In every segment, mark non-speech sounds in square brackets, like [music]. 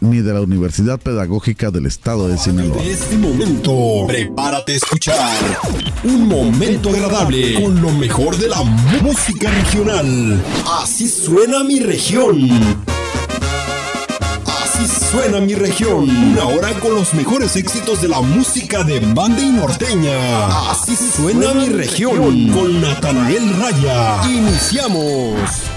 Ni de la Universidad Pedagógica del Estado de Sinaloa. En este momento, prepárate a escuchar un momento agradable con lo mejor de la música regional. Así suena mi región. Así suena mi región. Una hora con los mejores éxitos de la música de banda y norteña. Así suena mi región con Natanael Raya. Iniciamos.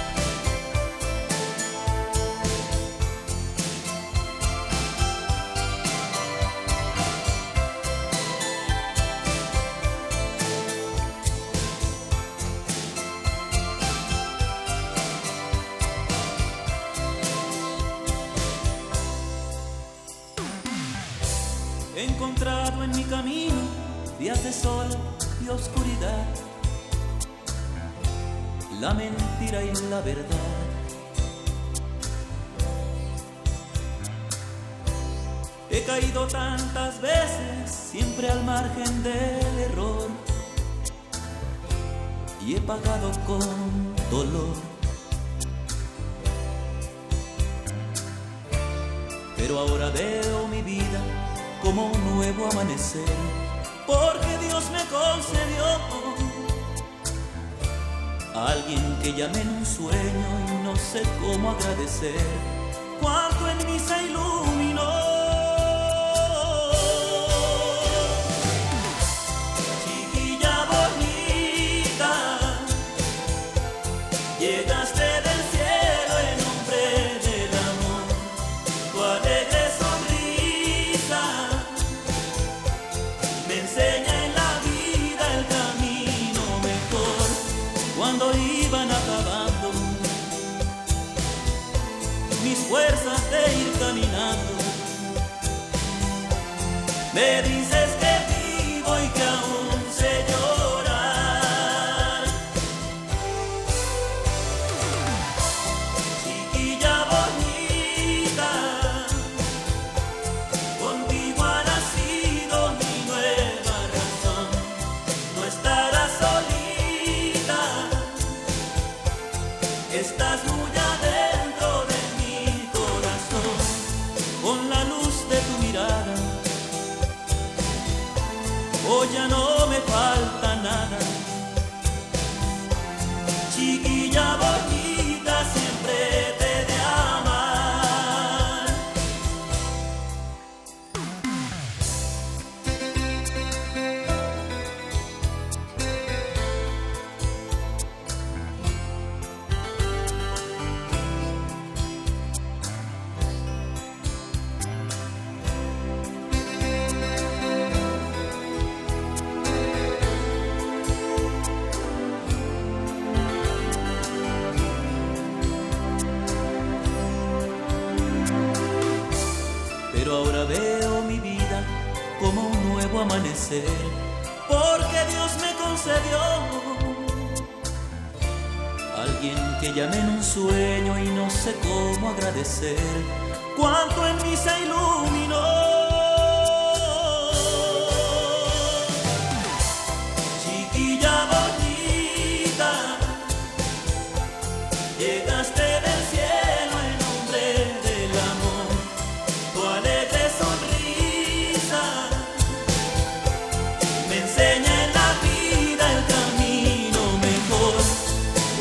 Baby.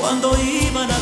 cuando iban a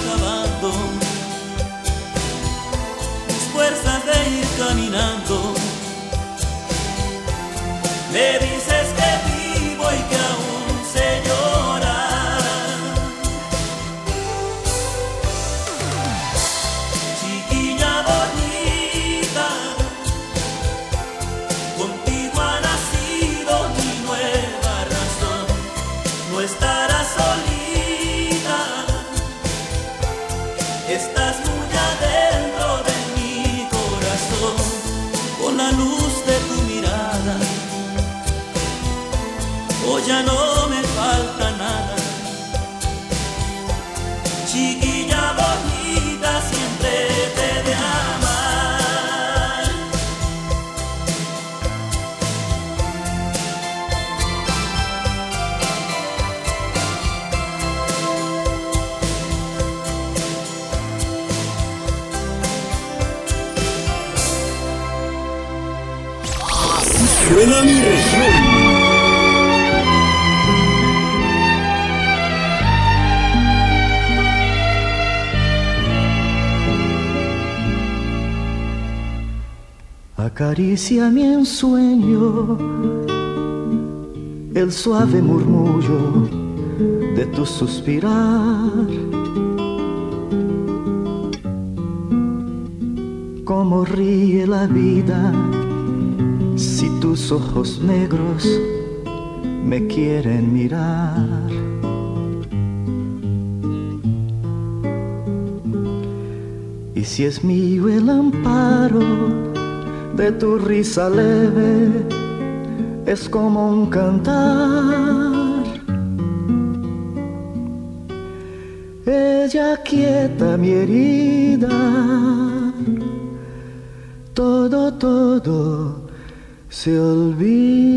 Acaricia mi ensueño el suave murmullo de tu suspirar. Cómo ríe la vida si tus ojos negros me quieren mirar. Y si es mío el amparo de tu risa leve, es como un cantar. Ella quieta mi herida, todo, todo se olvida.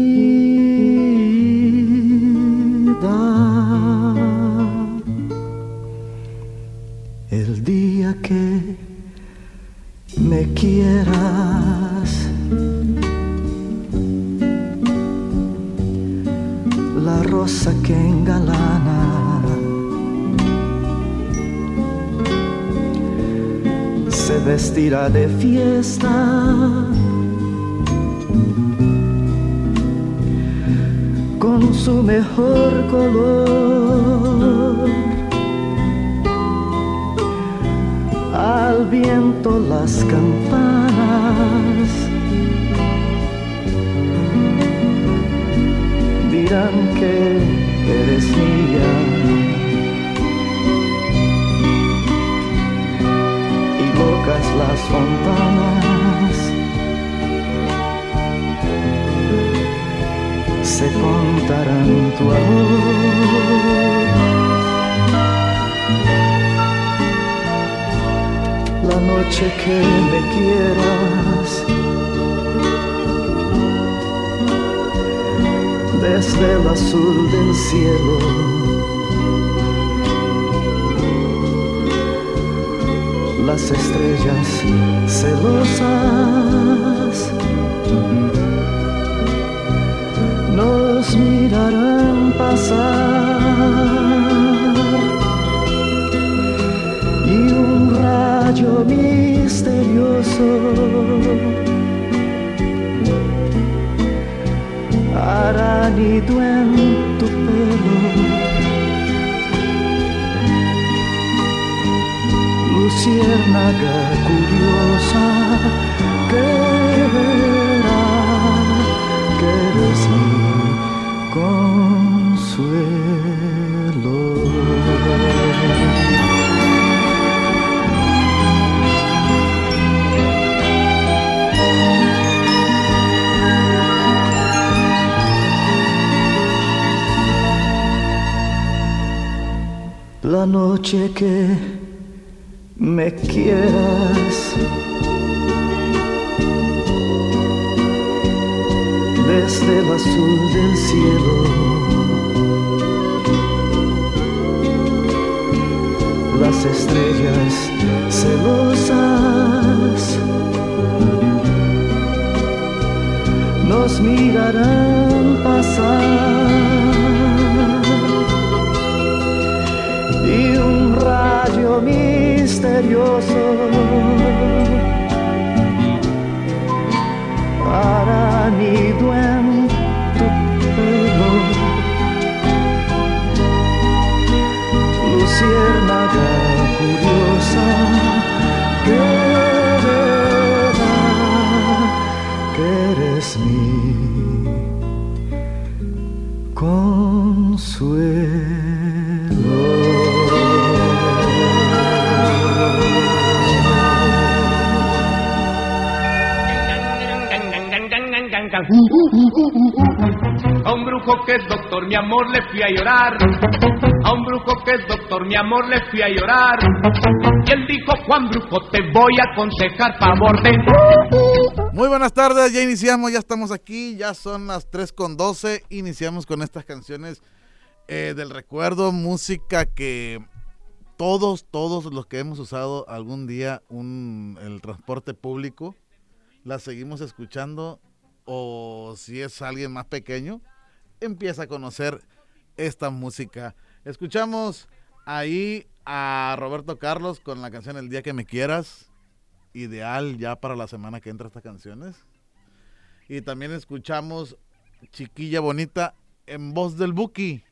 De fiesta. Con su mejor color. al viento las campanas dirán que eres mía las fontanas se contarán tu amor la noche que me quieras. Desde el azul del cielo. Las estrellas celosas nos mirarán pasar y un rayo misterioso hará nido en tu pelo. Luciérnaga curiosa que verá que mi consuelo. la noche que me quieras. Desde el azul del cielo. Las estrellas celosas nos mirarán pasar. y un rayo misterioso hará nido en tu pelo. Luciérnaga curiosa A un brujo que es doctor, mi amor, le fui a llorar. A un brujo que es doctor, mi amor, le fui a llorar. Y él dijo, Juan Brujo, te voy a aconsejar favor de... Muy buenas tardes, ya iniciamos, ya estamos aquí, ya son las 3 con 12. Iniciamos con estas canciones eh, del recuerdo, música que todos, todos los que hemos usado algún día un, el transporte público, la seguimos escuchando o si es alguien más pequeño, empieza a conocer esta música. Escuchamos ahí a Roberto Carlos con la canción El día que me quieras. Ideal ya para la semana que entra estas canciones. Y también escuchamos Chiquilla Bonita en voz del Buki.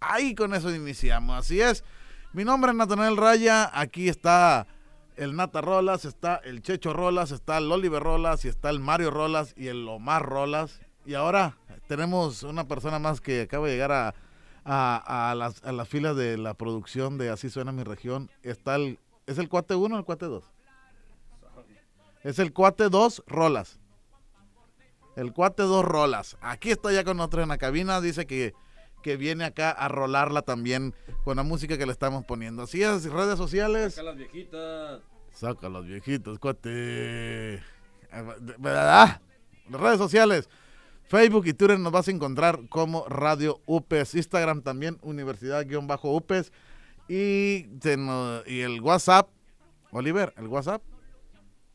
Ahí con eso iniciamos. Así es. Mi nombre es Natanael Raya. Aquí está el Nata Rolas, está el Checho Rolas, está el Oliver Rolas y está el Mario Rolas y el Omar Rolas. Y ahora tenemos una persona más que acaba de llegar a, las, a la fila de la producción de Así Suena Mi Región. Está el, ¿Es el cuate 1 o el cuate 2? Es el cuate 2 Rolas. El cuate 2 Rolas. Aquí está ya con nosotros en la cabina. Dice que que viene acá a rolarla también con la música que le estamos poniendo. Así es, redes sociales. Saca las viejitas. Saca las viejitas, cuate. ¿Verdad? Las redes sociales. Facebook y Twitter nos vas a encontrar como Radio UPES. Instagram también, Universidad-UPES. Y, y el WhatsApp. Oliver, el WhatsApp.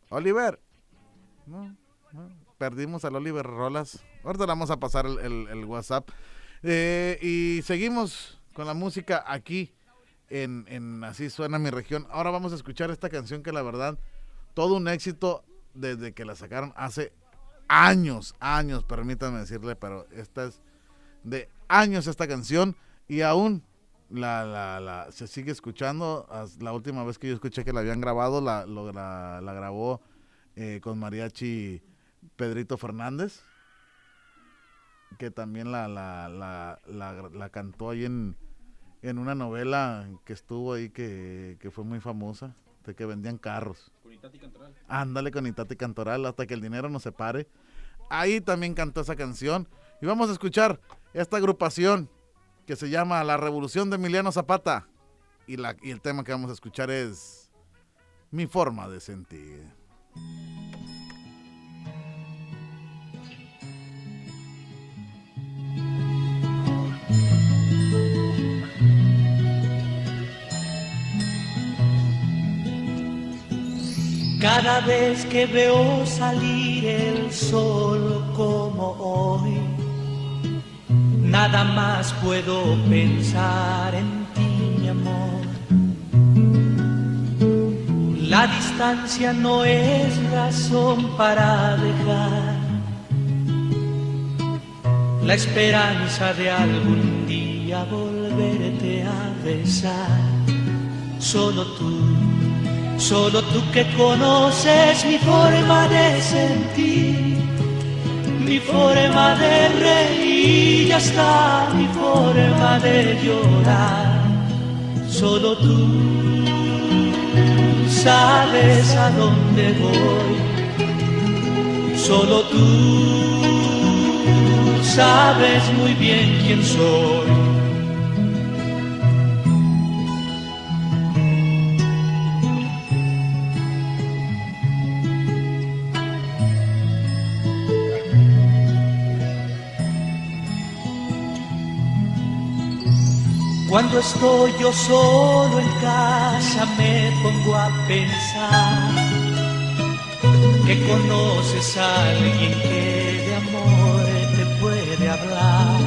Oliver. perdimos al Oliver Rolas. Ahorita le vamos a pasar el WhatsApp. Eh, y seguimos con la música aquí en, Así suena mi región. Ahora vamos a escuchar esta canción que la verdad, todo un éxito desde que la sacaron hace años, años, permítanme decirle, pero esta es de años esta canción y aún la, la, se sigue escuchando. La última vez que yo escuché que la habían grabado, la, la, grabó eh, con mariachi Pedrito Fernández que también la, la, la, la, cantó ahí en, en una novela que estuvo ahí que, fue muy famosa, de que vendían carros. Con Itati Cantoral. Ándale con Itati Cantoral hasta que el dinero no se pare. Ahí también cantó esa canción. Y vamos a escuchar esta agrupación que se llama La Revolución de Emiliano Zapata. Y, la, y el tema que vamos a escuchar es Mi forma de sentir. Cada vez que veo salir el sol como hoy, nada más puedo pensar en ti, mi amor. La distancia no es razón para dejar la esperanza de algún día volverte a besar. Solo tú Solo tú que conoces mi forma de sentir, mi forma de reír y hasta mi forma de llorar. Solo tú sabes a dónde voy. Solo tú sabes muy bien quién soy. Cuando estoy yo solo en casa me pongo a pensar que conoces a alguien que de amor te puede hablar.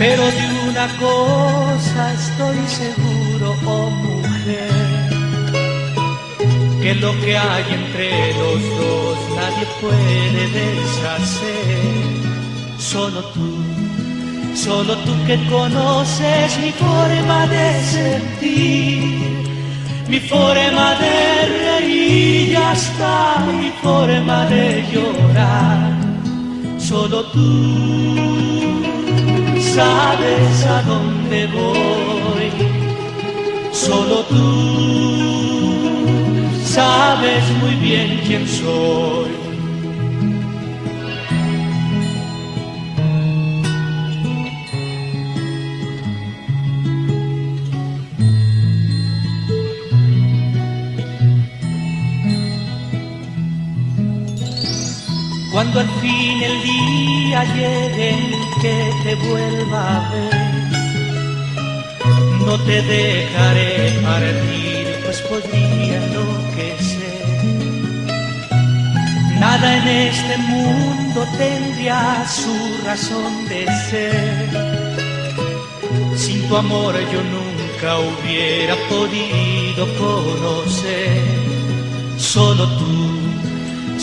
Pero de una cosa estoy seguro, oh mujer, que lo que hay entre los dos nadie puede deshacer, solo tú Solo tú que conoces mi forma de sentir, mi forma de reír y hasta mi forma de llorar. Solo tú sabes a dónde voy. Solo tú sabes muy bien quién soy. Cuando al fin el día llegue en que te vuelva a ver, no te dejaré partir, pues podría enloquecer. Nada en este mundo tendría su razón de ser. Sin tu amor yo nunca hubiera podido conocer. Solo tú,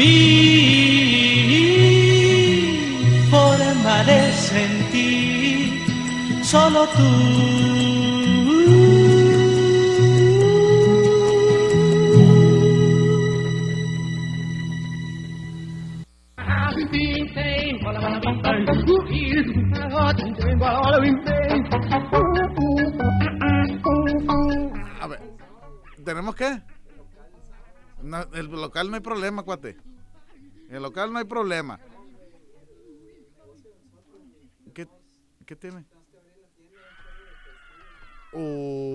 Mi forma de sentir. Solo tú. A ver, ¿tenemos qué? No, el local no hay problema, cuate. El local no hay problema. ¿Qué, qué tiene?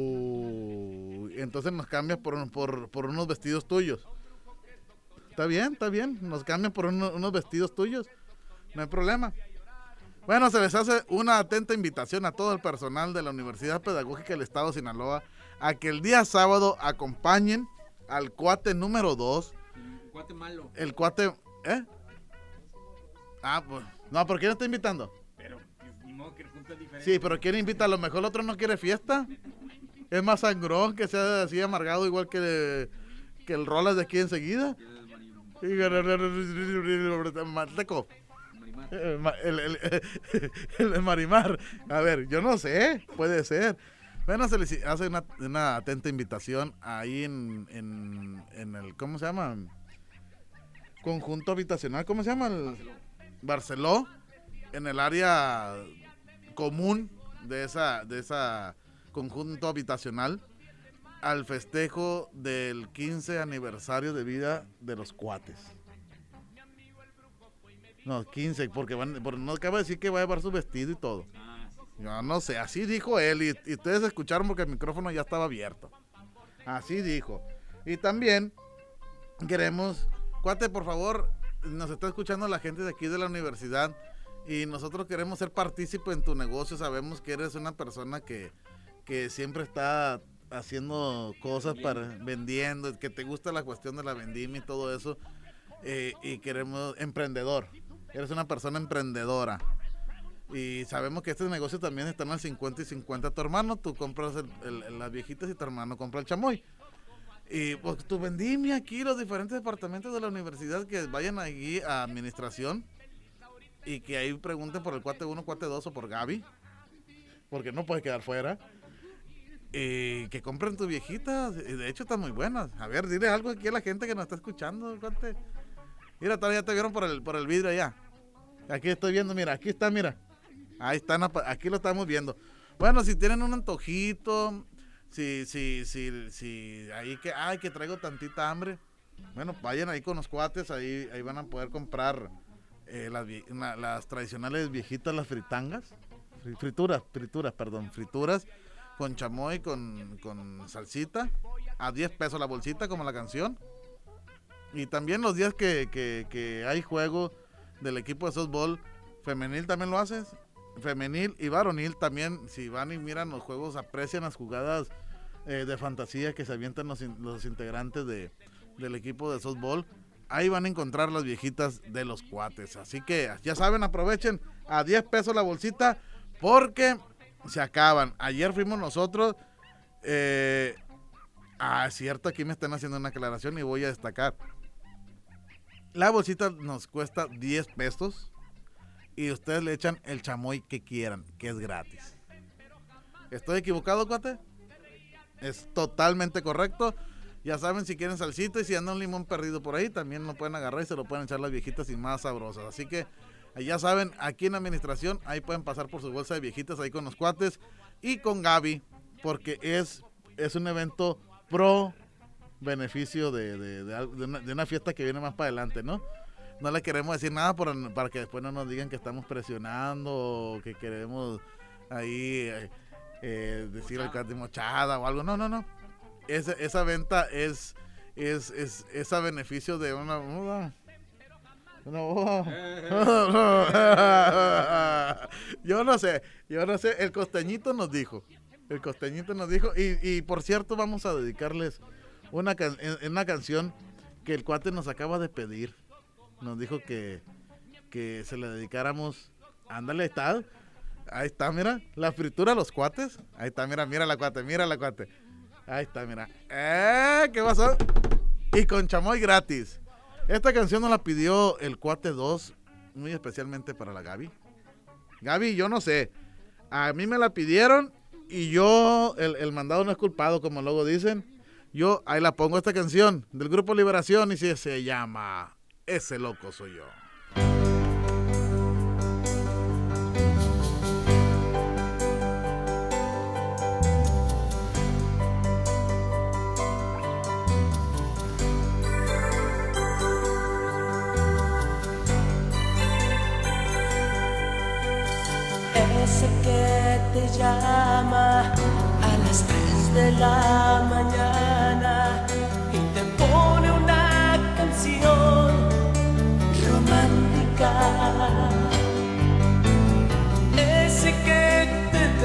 Uy, entonces nos cambias por, por, por unos vestidos tuyos. Está bien, está bien. Nos cambian por uno- unos vestidos tuyos. No hay problema. Bueno, se les hace una atenta invitación a todo el personal de la Universidad Pedagógica del Estado de Sinaloa a que el día sábado acompañen al cuate número 2. Cuate malo. El cuate... ¿Eh? Ah, pues... No, ¿por quién está invitando? Pero, pues, ni modo que el punto es diferente. Sí, pero ¿quién invita? A lo mejor el otro no quiere fiesta. Es más sangrón, que sea así amargado igual que, que el Rolas de aquí enseguida. Manteco. El, el, el- [laughs] el Marimar. A ver, yo no sé, puede ser. Bueno, se les hace una, una atenta invitación ahí en, en, en el, ¿cómo se llama? Conjunto habitacional, ¿cómo se llama? El Barceló, en el área común de esa, de esa conjunto habitacional al festejo del 15 aniversario de vida de los cuates. No, 15, porque van, porque no acaba de decir que va a llevar su vestido y todo. Yo no sé, así dijo él y, y ustedes escucharon porque el micrófono ya estaba abierto. Así dijo. Y también queremos, cuate, por favor, nos está escuchando la gente de aquí de la universidad y nosotros queremos ser partícipe en tu negocio. Sabemos que eres una persona que, que siempre está haciendo cosas para vendiendo, que te gusta la cuestión de la vendimia y todo eso. eh, y queremos emprendedor. Eres una persona emprendedora. Y sabemos que estos negocios también están al 50 y 50. Tu hermano, tú compras el- el- las viejitas y tu hermano compra el chamoy. Y pues tu vendimia aquí, los diferentes departamentos de la universidad que vayan allí a administración y que ahí pregunten por el cuate 1, cuate 2 o por Gaby, porque no puede quedar fuera. Y que compren tus viejitas, y de hecho están muy buenas. A ver, dile algo aquí a la gente que nos está escuchando, cuate. Mira, todavía te vieron por el, por el vidrio allá. Aquí estoy viendo, mira, aquí está, mira. Ahí están, aquí lo estamos viendo. Bueno, si tienen un antojito, si, si, si, si, ahí que, ay, que traigo tantita hambre. Bueno, vayan ahí con los cuates, ahí, ahí van a poder comprar eh, las, las tradicionales viejitas, las fritangas. Fri- Frituras, frituras, perdón, frituras con chamoy, con, con salsita, a 10 pesos la bolsita, como la canción. Y también los días que, que, que hay juego del equipo de softball femenil también lo haces. Femenil y varonil también, si van y miran los juegos, aprecian las jugadas eh, de fantasía que se avientan los, los integrantes de, del equipo de softball. Ahí van a encontrar las viejitas de los cuates. Así que ya saben, aprovechen a 10 pesos la bolsita porque se acaban. Ayer fuimos nosotros. Eh, ah, cierto, aquí me están haciendo una aclaración y voy a destacar. La bolsita nos cuesta 10 pesos y ustedes le echan el chamoy que quieran, que es gratis. ¿Estoy equivocado, cuate? Es totalmente correcto. Ya saben, si quieren salsita y si anda un limón perdido por ahí, también lo pueden agarrar y se lo pueden echar las viejitas y más sabrosas. Así que ya saben, aquí en administración, ahí pueden pasar por su bolsa de viejitas ahí con los cuates y con Gaby, porque es, es un evento pro beneficio de, de- una, de una fiesta que viene más para adelante, ¿no? No le queremos decir nada por- para que después no nos digan que estamos presionando o que queremos ahí eh, eh, decir el canto mochada o algo. No, no, no. Esa, esa venta es, es, es, es a beneficio de una. Una boda. [laughs] yo no sé, yo no sé. El costeñito nos dijo. El costeñito nos dijo. Y, y por cierto, vamos a dedicarles una, can- una canción que el cuate nos acaba de pedir. Nos dijo que, que se le dedicáramos. Ándale, está. Ahí está, mira. La fritura los cuates. Ahí está, mira, mira la cuate, mira la cuate. Ahí está, mira. ¡Eh! ¿Qué pasó? Y con chamoy gratis. Esta canción nos la pidió el cuate 2, muy especialmente para la Gaby. Gaby, yo no sé. A mí me la pidieron y yo, el, el mandado no es culpado, como luego dicen. Yo ahí la pongo esta canción del grupo Liberación y se, se llama Ese loco soy yo. Ese que te llama a las 3 de la mañana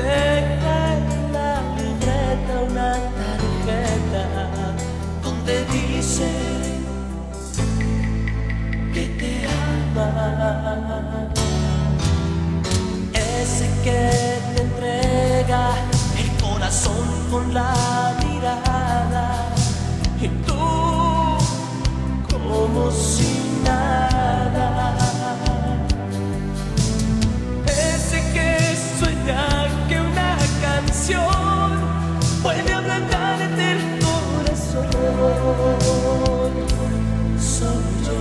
deja en la libreta una tarjeta donde dice que te ama ese que te entrega el corazón con la mirada y tú como si nada. Canción puede ablandarte el corazón. Soy yo.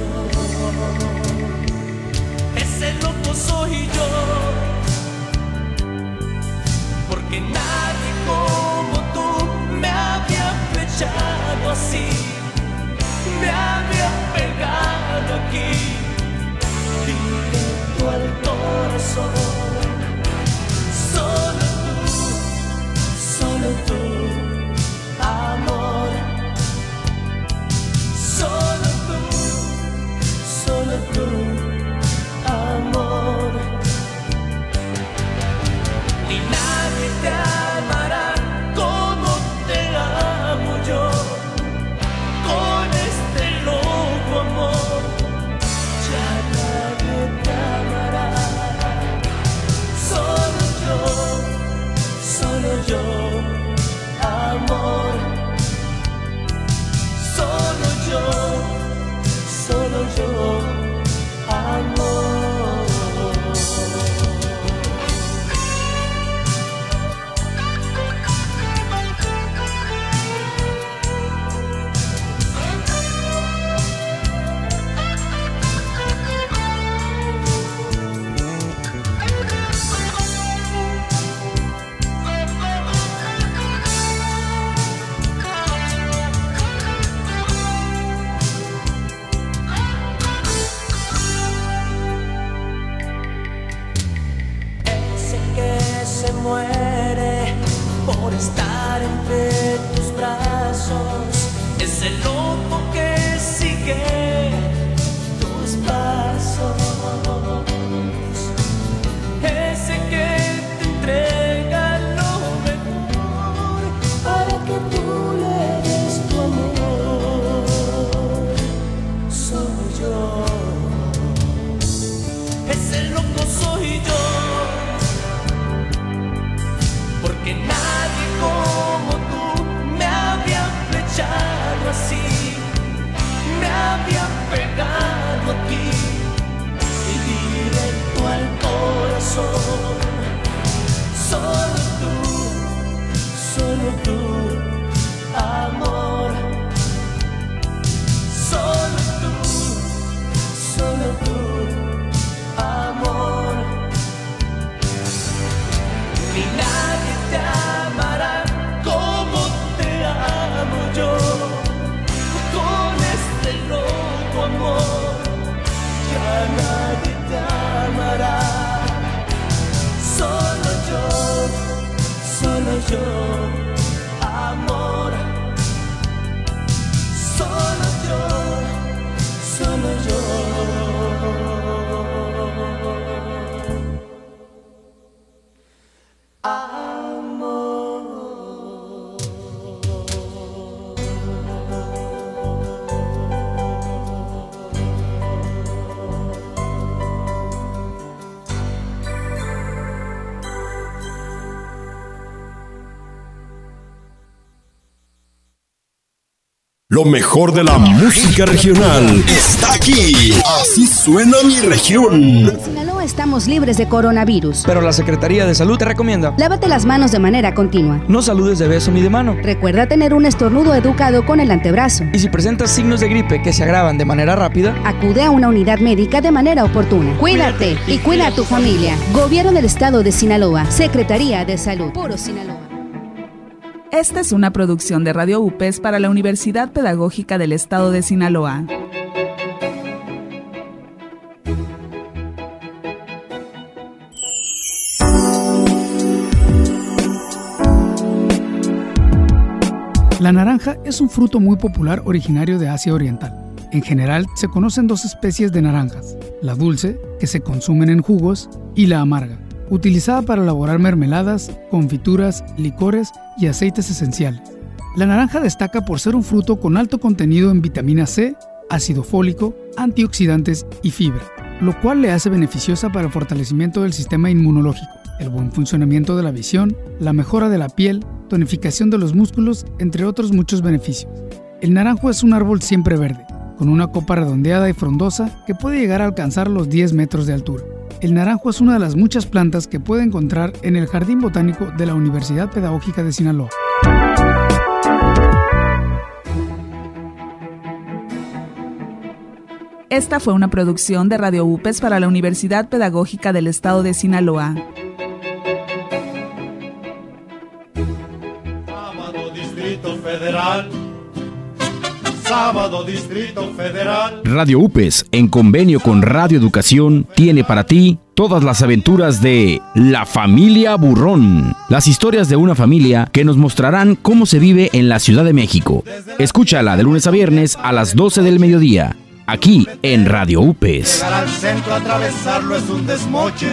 Ese loco soy yo porque nadie como tú me había flechado así, me había pegado aquí, directo al corazón. Lo mejor de la música regional está aquí. Así suena mi región. En Sinaloa estamos libres de coronavirus. Pero la Secretaría de Salud te recomienda. Lávate las manos de manera continua. No saludes de beso ni de mano. Recuerda tener un estornudo educado con el antebrazo. Y si presentas signos de gripe que se agravan de manera rápida, Acude a una unidad médica de manera oportuna. Cuídate y cuida a tu familia. Gobierno del Estado de Sinaloa. Secretaría de Salud. Puro Sinaloa. Esta es una producción de Radio UPES para la Universidad Pedagógica del Estado de Sinaloa. La naranja es un fruto muy popular originario de Asia Oriental. En general se conocen dos especies de naranjas, la dulce, que se consumen en jugos, y la amarga, utilizada para elaborar mermeladas, confituras, licores y aceites esenciales. La naranja destaca por ser un fruto con alto contenido en vitamina C, ácido fólico, antioxidantes y fibra, lo cual le hace beneficiosa para el fortalecimiento del sistema inmunológico, el buen funcionamiento de la visión, la mejora de la piel, tonificación de los músculos, entre otros muchos beneficios. El naranjo es un árbol siempre verde, con una copa redondeada y frondosa que puede llegar a alcanzar los 10 metros de altura. El naranjo es una de las muchas plantas que puede encontrar en el Jardín Botánico de la Universidad Pedagógica de Sinaloa. Esta fue una producción de Radio UPES para la Universidad Pedagógica del Estado de Sinaloa. Sábado Distrito Federal. Radio UPES, en convenio con Radio Educación, tiene para ti todas las aventuras de La Familia Burrón. Las historias de una familia que nos mostrarán cómo se vive en la Ciudad de México. Escúchala de lunes a viernes a las 12 del mediodía, aquí en Radio UPES. Llegar al centro, atravesarlo es un desmoche.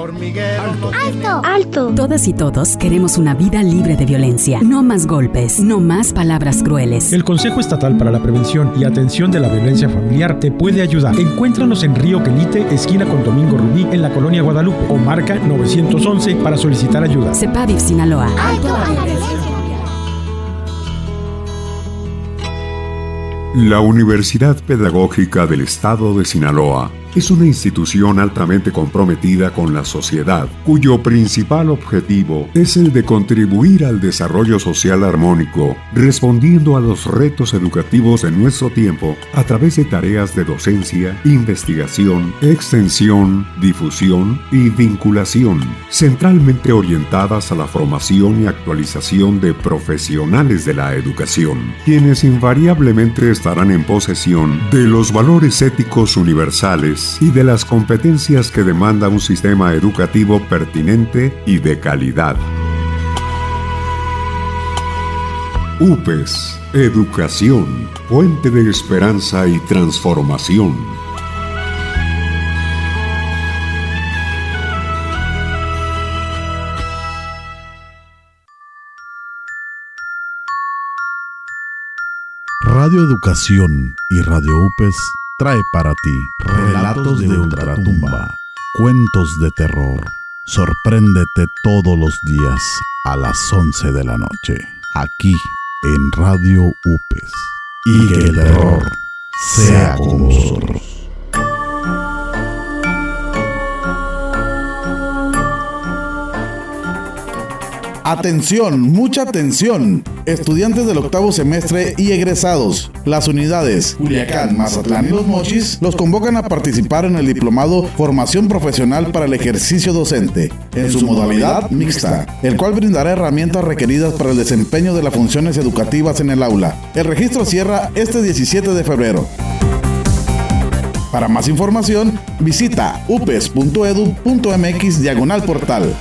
Hormiguero. no tiene- ¡Alto! Todas y todos queremos una vida libre de violencia. No más golpes, no más palabras crueles. El Consejo Estatal para la Prevención y Atención de la Violencia Familiar te puede ayudar. Encuéntranos en Río Quelite, esquina con Domingo Rubí, en la colonia Guadalupe, o marca 911 para solicitar ayuda. CEPAVIF Sinaloa. La Universidad Pedagógica del Estado de Sinaloa es una institución altamente comprometida con la sociedad, cuyo principal objetivo es el de contribuir al desarrollo social armónico, respondiendo a los retos educativos de nuestro tiempo a través de tareas de docencia, investigación, extensión, difusión y vinculación, centralmente orientadas a la formación y actualización de profesionales de la educación, quienes invariablemente estarán en posesión de los valores éticos universales y de las competencias que demanda un sistema educativo pertinente y de calidad. UPES, Educación, Puente de Esperanza y Transformación. Radio Educación y Radio UPES trae para ti relatos de ultratumba, cuentos de terror. Sorpréndete todos los días a las 11 de la noche, aquí en Radio UPES. Y que el terror sea con. Atención, mucha atención. Estudiantes del octavo semestre y egresados. Las unidades Culiacán, Mazatlán y Los Mochis los convocan a participar en el diplomado Formación Profesional para el Ejercicio Docente, en su modalidad mixta, el cual brindará herramientas requeridas para el desempeño de las funciones educativas en el aula. El registro cierra este 17 de febrero. Para más información, visita upes.edu.mx diagonal portal.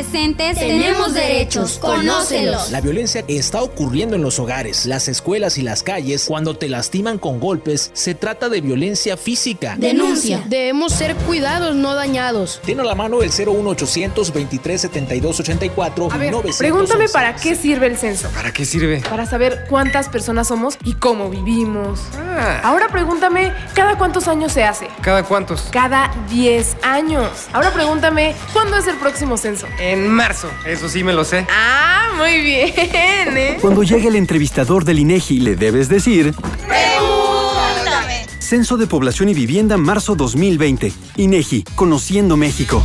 Adolescentes tenemos derechos, conócelos. La violencia está ocurriendo en los hogares, las escuelas y las calles. Cuando te lastiman con golpes, se trata de violencia física. Denuncia. Debemos ser cuidados, no dañados. Tiene a la mano el 01800 23 72 84 A ver, pregúntame para qué sirve el censo. ¿Para qué sirve? Para saber cuántas personas somos y cómo vivimos. Ah. Ahora pregúntame, ¿cada cuántos años se hace? ¿Cada cuántos? Cada 10 años. Ahora pregúntame, ¿cuándo es el próximo censo? En marzo. Eso sí me lo sé. Ah, muy bien, ¿eh? Cuando llegue el entrevistador del INEGI, le debes decir. Pregúntame. Censo de Población y Vivienda, marzo 2020. INEGI, Conociendo México.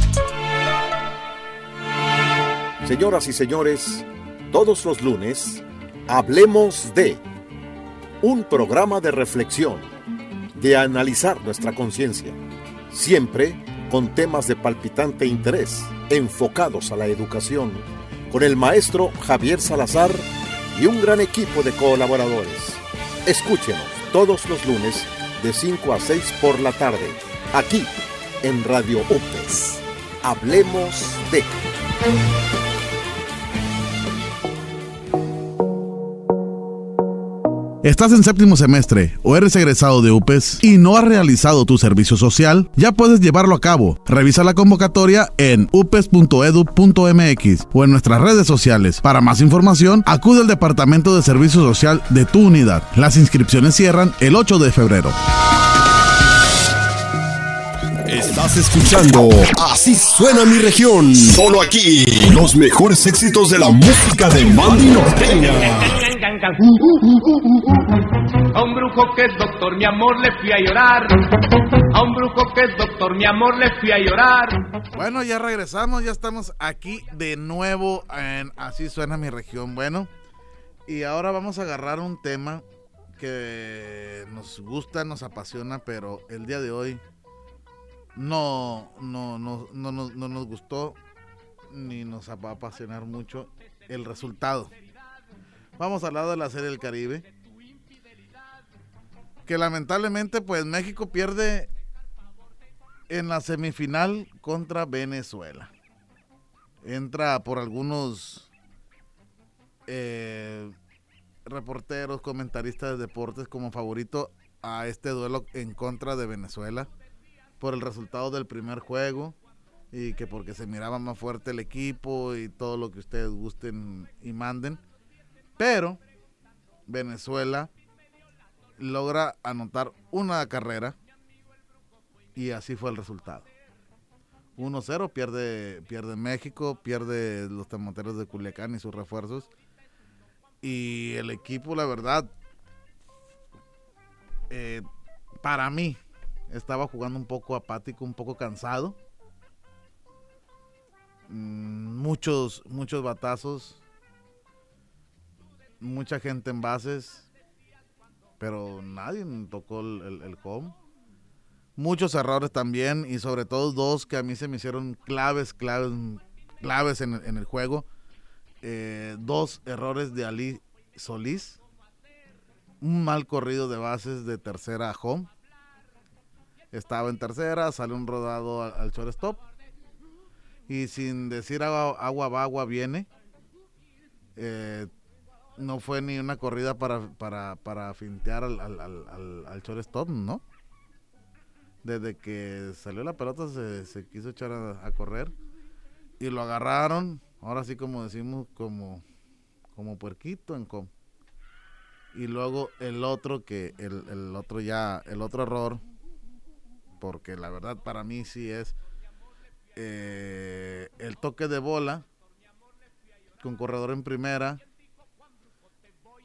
Señoras y señores, todos los lunes, hablemos de un programa de reflexión, de analizar nuestra conciencia, siempre con temas de palpitante interés, enfocados a la educación, con el maestro Javier Salazar y un gran equipo de colaboradores. Escúchenos todos los lunes de 5 a 6 por la tarde, aquí en Radio UPES. Hablemos de... ¿Estás en séptimo semestre o eres egresado de UPES y no has realizado tu servicio social? Ya puedes llevarlo a cabo. Revisa la convocatoria en upes.edu.mx o en nuestras redes sociales. Para más información, acude al Departamento de Servicio Social de tu unidad. Las inscripciones cierran el 8 de febrero. Estás escuchando Así suena mi región. Solo aquí. Los mejores éxitos de la música de Mandy Norteña. A un brujo que es doctor, mi amor, le fui a llorar. A un brujo que es doctor, mi amor, le fui a llorar. Bueno, ya regresamos, ya estamos aquí de nuevo en Así suena mi región. Bueno, y ahora vamos a agarrar un tema que nos gusta, nos apasiona, pero el día de hoy no, no, no, no, no, no nos gustó ni nos va a apasionar mucho el resultado. Vamos a hablar de la Serie del Caribe. Que lamentablemente pues México pierde en la semifinal contra Venezuela. Entra por algunos eh, reporteros, comentaristas de deportes como favorito a este duelo en contra de Venezuela por el resultado del primer juego y que porque se miraba más fuerte el equipo y todo lo que ustedes gusten y manden. Pero Venezuela logra anotar una carrera y así fue el resultado. 1-0 pierde, pierde México, pierde los tomateros de Culiacán y sus refuerzos. Y el equipo, la verdad, eh, para mí, estaba jugando un poco apático, un poco cansado. Mm, muchos, muchos batazos. Mucha gente en bases. Pero nadie tocó el, el, el home. Muchos errores también. Y sobre todo dos que a mí se me hicieron claves, claves, claves en, en el juego. Eh, dos errores de Ali Solís. Un mal corrido de bases de tercera a home estaba en tercera, sale un rodado al, al shortstop y sin decir agua, agua va, agua viene. Eh, no fue ni una corrida para, para, para fintear al, al, al, al shortstop, ¿no? Desde que salió la pelota se, se quiso echar a, correr y lo agarraron, ahora sí como decimos, como, como puerquito en com. Y luego el otro que, el, el otro ya, el otro error porque la verdad para mí sí es eh, el toque de bola con corredor en primera,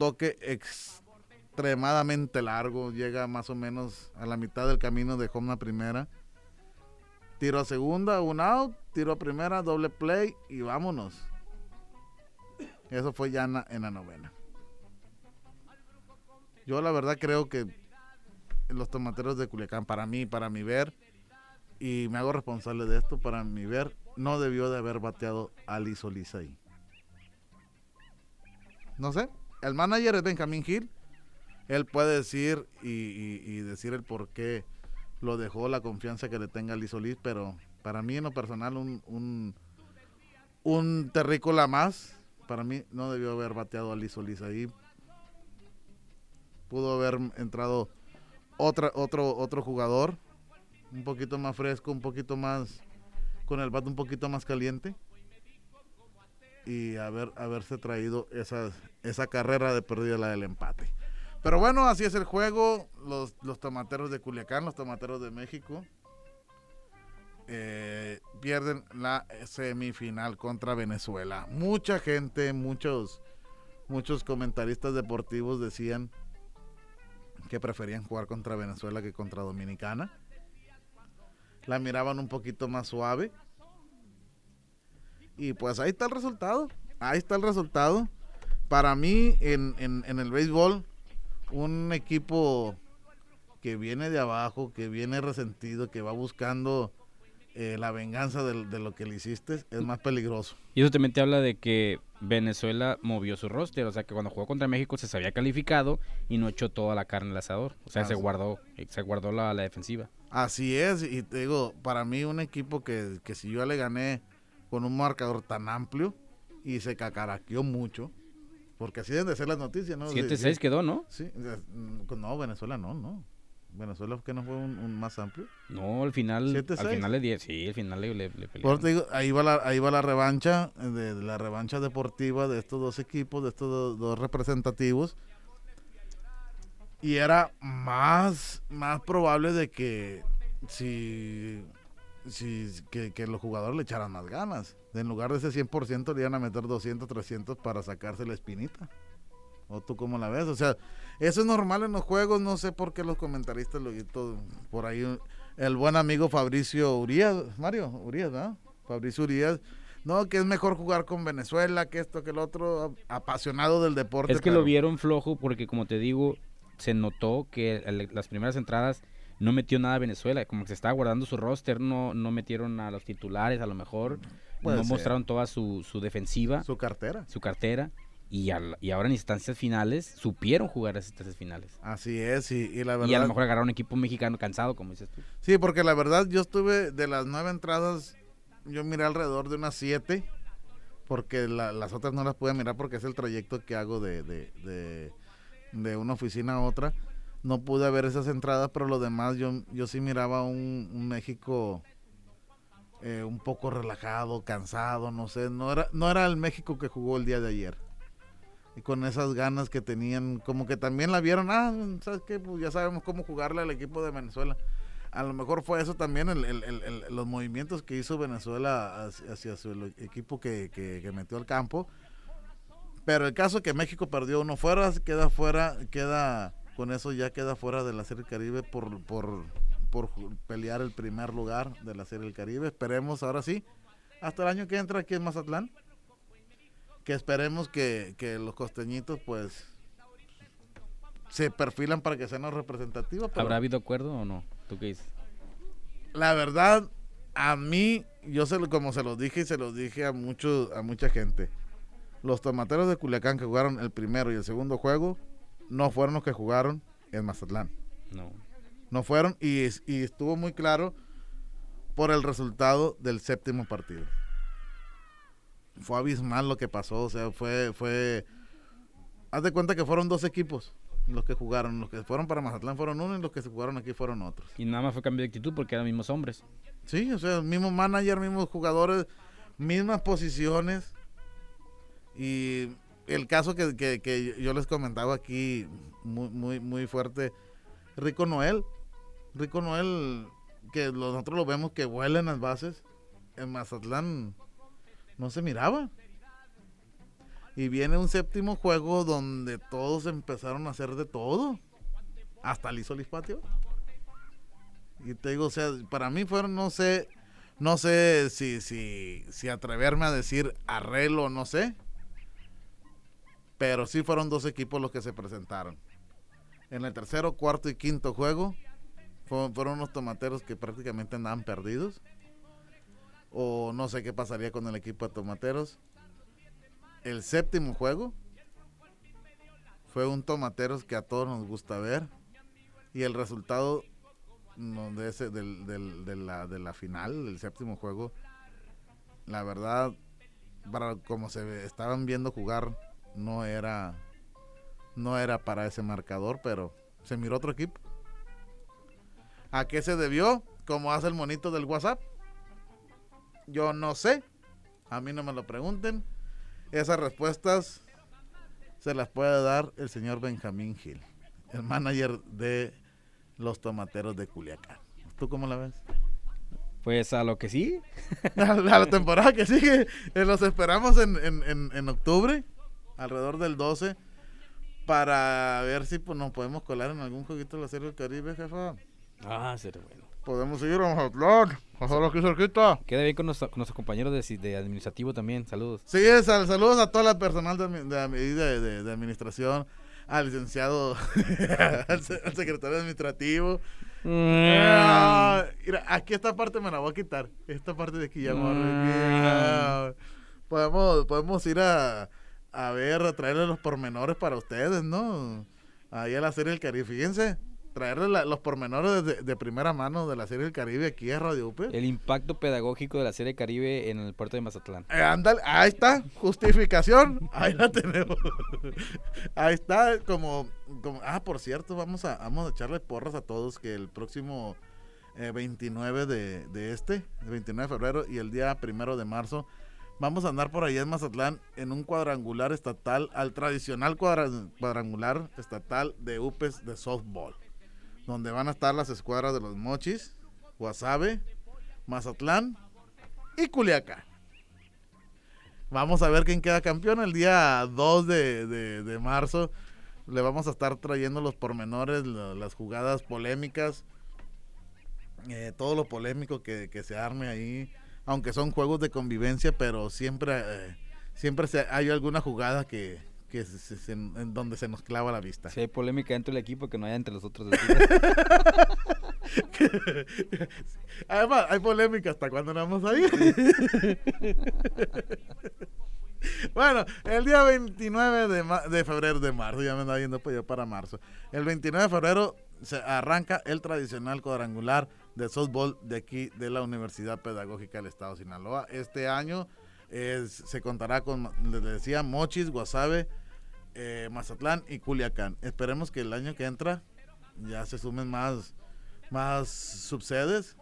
toque extremadamente largo, llega más o menos a la mitad del camino de home primera, tiro a segunda, un out, tiro a primera, doble play y vámonos. Eso fue ya en la, en la novena. Yo la verdad creo que los tomateros de Culiacán, para mí, para mi ver, y me hago responsable de esto, para mi ver, no debió de haber bateado a Solís ahí. No sé, el manager es Benjamín Gil, él puede decir y, decir el por qué lo dejó, la confianza que le tenga Ali Solís, pero para mí en lo personal un, un, un terrícola más. Para mí no debió haber bateado a Liz Solís ahí. Pudo haber entrado otra, otro, otro jugador. Un poquito más fresco, un poquito más. Con el bate un poquito más caliente. Y haber, haberse traído esa, esa carrera de pérdida, la del empate. Pero bueno, así es el juego. Los, los tomateros de Culiacán, los tomateros de México. eh, pierden la semifinal contra Venezuela. Mucha gente, muchos, muchos comentaristas deportivos decían que preferían jugar contra Venezuela que contra Dominicana. La miraban un poquito más suave. Y pues ahí está el resultado. Ahí está el resultado. Para mí, en, en- en el béisbol, un equipo que viene de abajo, que viene resentido, que va buscando eh, la venganza de, lo que le hiciste, es más peligroso. Y eso también te habla de que Venezuela movió su roster, o sea que cuando jugó contra México se sabía calificado y no echó toda la carne al asador, o sea, se guardó, se guardó la, la defensiva. Así es, y te digo, para mí un equipo que, que si yo le gané con un marcador tan amplio y se cacaraqueó mucho, porque así deben de ser las noticias, ¿no? 7-6 quedó, ¿no? Sí, mm, no, Venezuela no, no. Venezuela que no fue un, un más amplio. No, al final, 7-6. al final le di- sí, al final le, le, le Por te digo, ahí va la, ahí va la revancha, eh, de, de la revancha deportiva de estos dos equipos, de estos do- dos representativos. Y era más, más probable de que si, si que, que los jugadores le echaran más ganas. En lugar de ese 100% le iban a meter 200, 300 para sacarse la espinita. ¿O tú cómo la ves? O sea, eso es normal en los juegos, no sé por qué los comentaristas lo todo, por ahí el buen amigo Fabricio Urias, Mario Urias, ¿verdad? Fabricio Urias, no, que es mejor jugar con Venezuela, que esto, que el otro, apasionado del deporte. Es que pero- lo vieron flojo porque, como te digo, se notó que las primeras entradas no metió nada a Venezuela, como que se estaba guardando su roster, no, no metieron a los titulares a lo mejor, Puede no ser. mostraron toda su, su defensiva. Su cartera. Su cartera. Y, al- y ahora en instancias finales supieron jugar esas instancias finales. Así es, y, y la verdad... Y a lo mejor agarraron un equipo mexicano cansado, como dices tú. Sí, porque la verdad yo estuve de las nueve entradas, yo miré alrededor de unas siete, porque la- las otras no las pude mirar porque es el trayecto que hago de, de, de, de una oficina a otra. No pude ver esas entradas, pero lo demás yo, yo sí miraba un, un México eh, un poco relajado, cansado, no sé, no era, no era el México que jugó el día de ayer. Y con esas ganas que tenían, como que también la vieron, ah, ¿sabes qué? Pues ya sabemos cómo jugarle al equipo de Venezuela. A lo mejor fue eso también, el- el- el- los movimientos que hizo Venezuela hacia, su equipo que, que- que metió al campo. Pero el caso que México perdió uno fuera, queda fuera, queda, con eso ya queda fuera de la Serie del Caribe por, por, por pelear el primer lugar de la Serie del Caribe. Esperemos ahora sí, hasta el año que entra aquí en Mazatlán, que esperemos que, que los costeñitos pues se perfilan para que sean los representativos. pero- ¿Habrá habido acuerdo o no? ¿Tú qué dices? la verdad, a mí, yo se lo, como se los dije y se los dije a muchos, a mucha gente. Los tomateros de Culiacán que jugaron el primero y el segundo juego no fueron los que jugaron en Mazatlán. No. No fueron y, y estuvo muy claro por el resultado del séptimo partido. Fue abismal lo que pasó, o sea, fue, fue, haz de cuenta que fueron dos equipos los que jugaron, los que fueron para Mazatlán fueron uno y los que se jugaron aquí fueron otros. Y nada más fue cambio de actitud porque eran mismos hombres. Sí, o sea, mismo manager, mismos jugadores, mismas posiciones. Y el caso que, que- yo les comentaba aquí, muy, muy, muy fuerte, Rico Noel. Rico Noel, que nosotros lo vemos que vuela en las bases. En Mazatlán no se miraba. Y viene un séptimo juego donde todos empezaron a hacer de todo. Hasta Liz Solís. Y te digo, o sea, para mí fueron, no sé, no sé si, si, si atreverme a decir arreglo, no sé. Pero sí fueron dos equipos los que se presentaron. En el tercero, cuarto y quinto juego, fue- fueron unos tomateros que prácticamente andaban perdidos. O no sé qué pasaría con el equipo de tomateros. El séptimo juego fue un tomateros que a todos nos gusta ver. Y el resultado de, ese, del, del- de, la, de la final, del séptimo juego, la verdad, para como se estaban viendo jugar, no era, no era para ese marcador, pero se miró otro equipo. ¿A qué se debió? Como hace el monito del WhatsApp. Yo no sé. A mí no me lo pregunten. Esas respuestas se las puede dar el señor Benjamín Gil, el manager de los tomateros de Culiacán. ¿Tú cómo la ves? Pues a lo que sí. [laughs] a la, temporada que sigue. eh, los esperamos en, en, en, en octubre, alrededor del 12, para ver si pues, nos podemos colar en algún jueguito de la Serie del Caribe, jefa. Ah, sería bueno. Podemos ir a Mazatlán, pasar aquí cerquita. Queda bien con, con nuestros compañeros de, de administrativo también. Saludos. Sí, sal- saludos a toda la personal de, de, admi- de- de- de administración, al licenciado, [laughs] al, se- al secretario administrativo. Ah, mira, aquí esta parte me la voy a quitar. Esta parte de aquí ya me voy a reír. Ah, podemos, podemos ir a, a ver, a traerle los pormenores para ustedes, ¿no? Ahí a la serie del Caribe. Fíjense, traerle la- los pormenores de, de primera mano de la serie del Caribe aquí a Radio UP. El impacto pedagógico de la serie Caribe en el puerto de Mazatlán. Eh, ándale, ahí está, justificación, ahí la tenemos. ahí está, como, como, ah, por cierto, vamos a, vamos a echarle porras a todos que el próximo eh, 29 de, de este, el 29 de febrero y el día primero de marzo, vamos a andar por allá en Mazatlán en un cuadrangular estatal, al tradicional cuadra- cuadrangular estatal de UPES de softball, donde van a estar las escuadras de los Mochis, Guasave, Mazatlán y Culiacán. Vamos a ver quién queda campeón el día 2 de, de- marzo. Le vamos a estar trayendo los pormenores, la- las jugadas polémicas, eh, todo lo polémico que, que se arme ahí. Aunque son juegos de convivencia, pero siempre, eh, siempre se- hay alguna jugada que, que se- se- se- en donde se nos clava la vista. Si hay polémica dentro del equipo que no haya entre los otros. [laughs] [laughs] Además, hay polémica hasta cuando no vamos a ir. [laughs] bueno, el día 29 de, de febrero de marzo, ya me andaba yendo pues, para marzo. El 29 de febrero se arranca el tradicional cuadrangular de softball de aquí de la Universidad Pedagógica del Estado de Sinaloa. Este año es- se contará con, les decía, Mochis, Guasave, eh, Mazatlán y Culiacán. Esperemos que el año que entra ya se sumen más, más subsedes.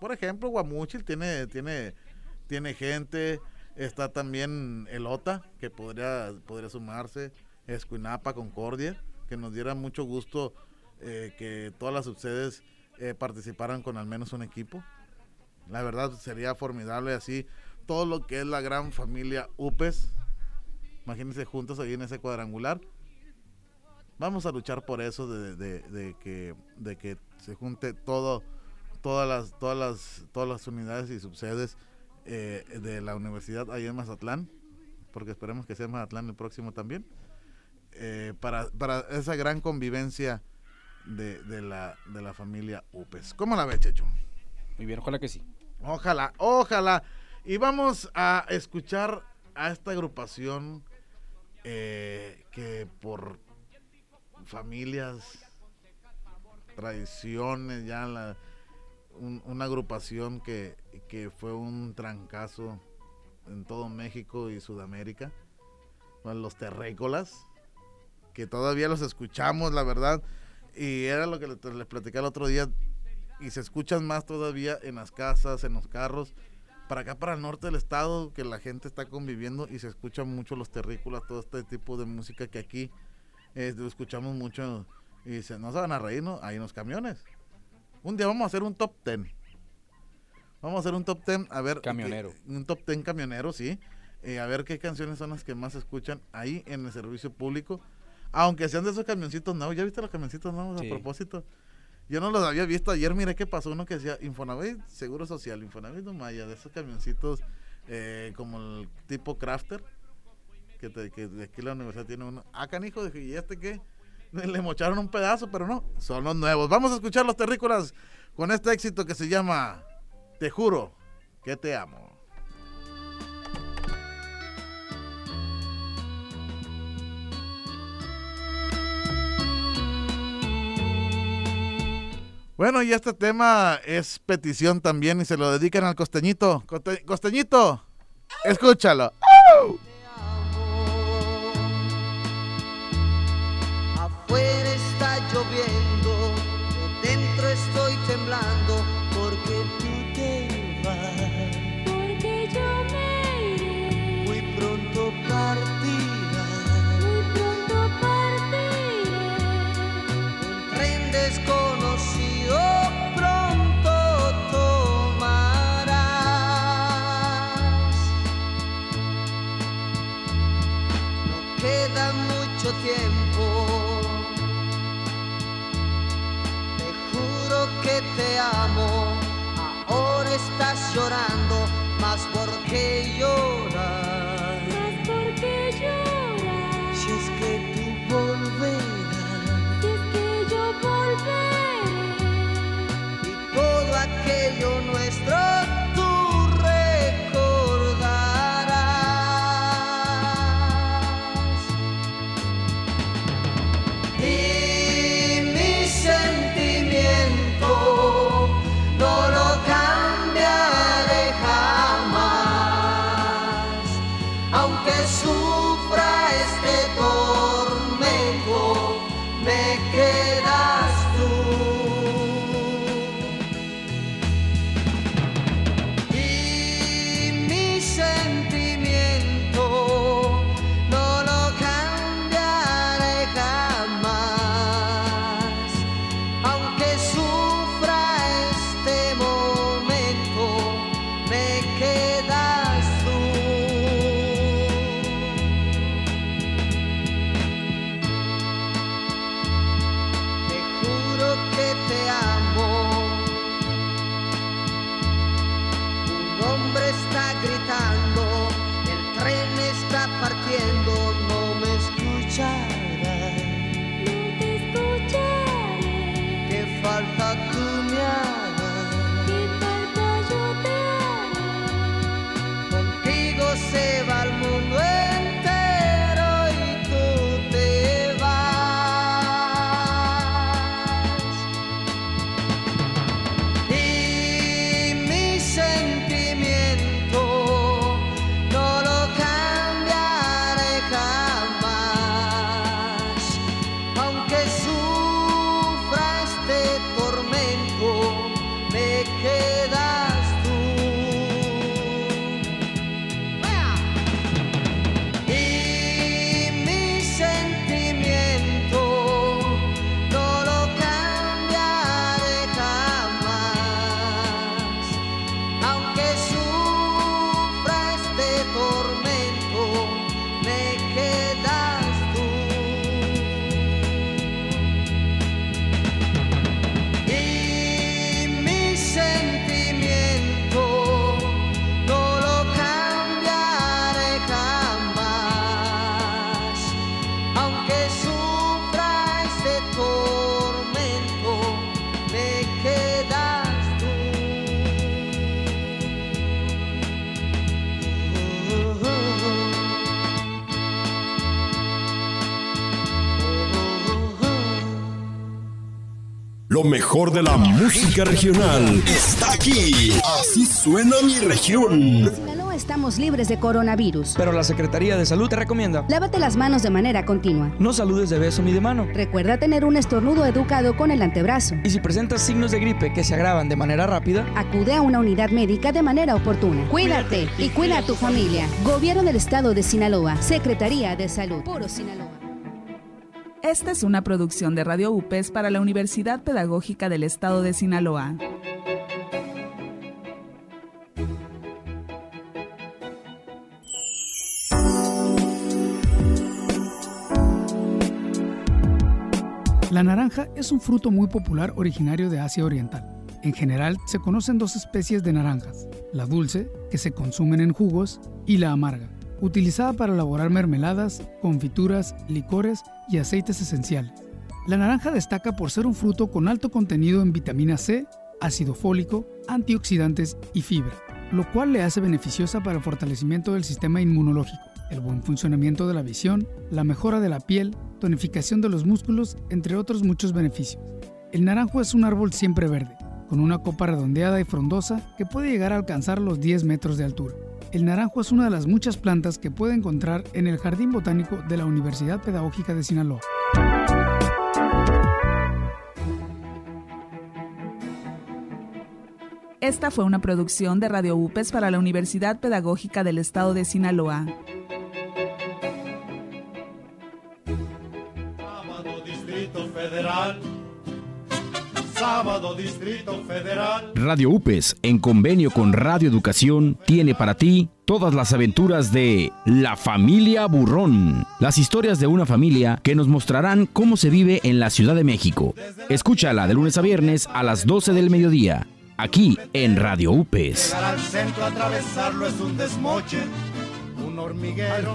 Por ejemplo, Guamuchil tiene, tiene, tiene gente. Está también Elota, que podría, podría sumarse. Escuinapa, Concordia, que nos diera mucho gusto eh, que todas las subsedes eh, participaran con al menos un equipo. La verdad sería formidable así. Todo lo que es la gran familia UPES. Imagínense juntos ahí en ese cuadrangular. Vamos a luchar por eso de, que, se junte todo, todas las, todas las, todas las unidades y subsedes eh, de la universidad ahí en Mazatlán, porque esperemos que sea Mazatlán el próximo también, eh, para, para esa gran convivencia de, de la, de la familia UPES. ¿Cómo la ve, Checho? Muy bien, ojalá que sí. Ojalá, ojalá. Y vamos a escuchar a esta agrupación eh, que por familias, tradiciones, ya la, un- una agrupación que, que fue un trancazo en todo México y Sudamérica, con los terrícolas, que todavía los escuchamos, la verdad, y era lo que les, les platicé el otro día, y se escuchan más todavía en las casas, en los carros, para acá, para el norte del estado, que la gente está conviviendo y se escuchan mucho los terrícolas, todo este tipo de música que aquí eh, lo escuchamos mucho y dice, no se van a reír, ¿no? Ahí en los camiones. Un día vamos a hacer un top ten. Vamos a hacer un top ten, a ver. Camionero. un top ten camionero, sí. Eh, a ver qué canciones son las que más se escuchan ahí en el servicio público. Aunque sean de esos camioncitos nuevos. ¿Ya viste los camioncitos nuevos Sí. a propósito? Yo no los había visto ayer, miré que pasó uno que decía Infonavit Seguro Social, Infonavit Maya, de esos camioncitos eh, como el tipo Crafter, que, te- que de aquí la universidad tiene uno. Ah, canijo, dije, ¿y este qué? [laughs] Le mocharon un pedazo, pero no, son los nuevos. Vamos a escuchar los terrícolas con este éxito que se llama Te juro que te amo. Bueno, y este tema es petición también y se lo dedican al costeñito. Coste- costeñito, escúchalo. Lo mejor de la música regional está aquí. Así suena mi región. En Sinaloa estamos libres de coronavirus. Pero la Secretaría de Salud te recomienda. Lávate las manos de manera continua. No saludes de beso ni de mano. Recuerda tener un estornudo educado con el antebrazo. Y si presentas signos de gripe que se agravan de manera rápida, Acude a una unidad médica de manera oportuna. Cuídate y cuida a tu familia. Gobierno del Estado de Sinaloa. Secretaría de Salud. Puro Sinaloa. Esta es una producción de Radio UPES para la Universidad Pedagógica del Estado de Sinaloa. La naranja es un fruto muy popular originario de Asia Oriental. En general se conocen dos especies de naranjas, la dulce, que se consumen en jugos, y la amarga, utilizada para elaborar mermeladas, confituras, licores y aceites esenciales. La naranja destaca por ser un fruto con alto contenido en vitamina C, ácido fólico, antioxidantes y fibra, lo cual le hace beneficiosa para el fortalecimiento del sistema inmunológico, el buen funcionamiento de la visión, la mejora de la piel, tonificación de los músculos, entre otros muchos beneficios. El naranjo es un árbol siempre verde, con una copa redondeada y frondosa que puede llegar a alcanzar los 10 metros de altura. El naranjo es una de las muchas plantas que puede encontrar en el Jardín Botánico de la Universidad Pedagógica de Sinaloa. Esta fue una producción de Radio UPES para la Universidad Pedagógica del Estado de Sinaloa. Sábado Distrito Federal. Sábado Distrito Federal. Radio UPES, en convenio con Radio Educación, tiene para ti todas las aventuras de La Familia Burrón, las historias de una familia que nos mostrarán cómo se vive en la Ciudad de México. Escúchala de lunes a viernes a las 12 del mediodía, aquí en Radio UPES. Llegar al centro, atravesarlo es un desmoche. Hormiguero.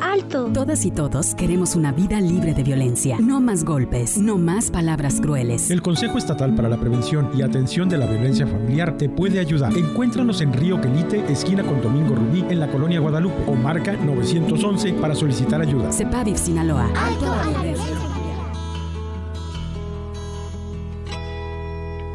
¡Alto! Todas y todos queremos una vida libre de violencia. No más golpes, no más palabras crueles. El Consejo Estatal para la Prevención y Atención de la Violencia Familiar te puede ayudar. Encuéntranos en Río Quelite, esquina con Domingo Rubí, en la colonia Guadalupe, o marca 911 para solicitar ayuda. CEPAVIF Sinaloa.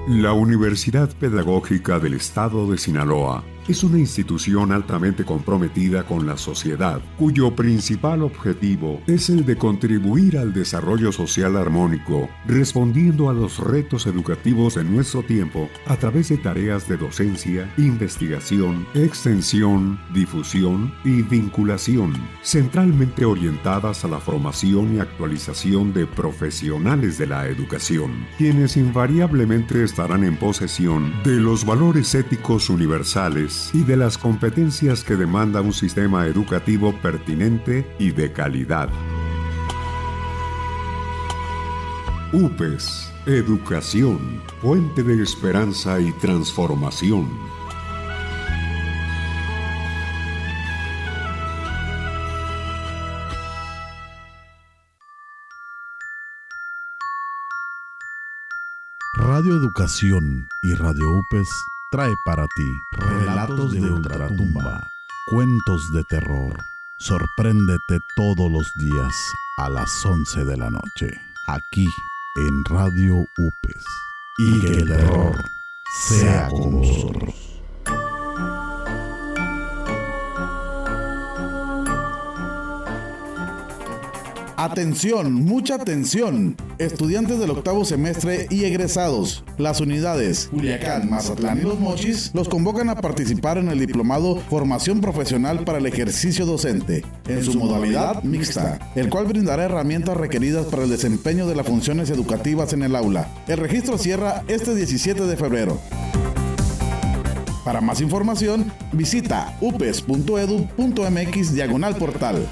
La Universidad Pedagógica del Estado de Sinaloa es una institución altamente comprometida con la sociedad, cuyo principal objetivo es el de contribuir al desarrollo social armónico, respondiendo a los retos educativos de nuestro tiempo a través de tareas de docencia, investigación, extensión, difusión y vinculación, centralmente orientadas a la formación y actualización de profesionales de la educación, quienes invariablemente estarán en posesión de los valores éticos universales y de las competencias que demanda un sistema educativo pertinente y de calidad. UPES, Educación, Puente de Esperanza y Transformación. Radio Educación y Radio UPES trae para ti relatos de ultratumba, cuentos de terror. Sorpréndete todos los días a las 11 de la noche, aquí en Radio UPES. Y que el terror sea con nosotros. Atención, mucha atención. Estudiantes del octavo semestre y egresados. Las unidades Culiacán, Mazatlán y Los Mochis los convocan a participar en el diplomado Formación Profesional para el Ejercicio Docente, en su modalidad mixta, el cual brindará herramientas requeridas para el desempeño de las funciones educativas en el aula. El registro cierra este 17 de febrero. Para más información, visita upes.edu.mx diagonal portal.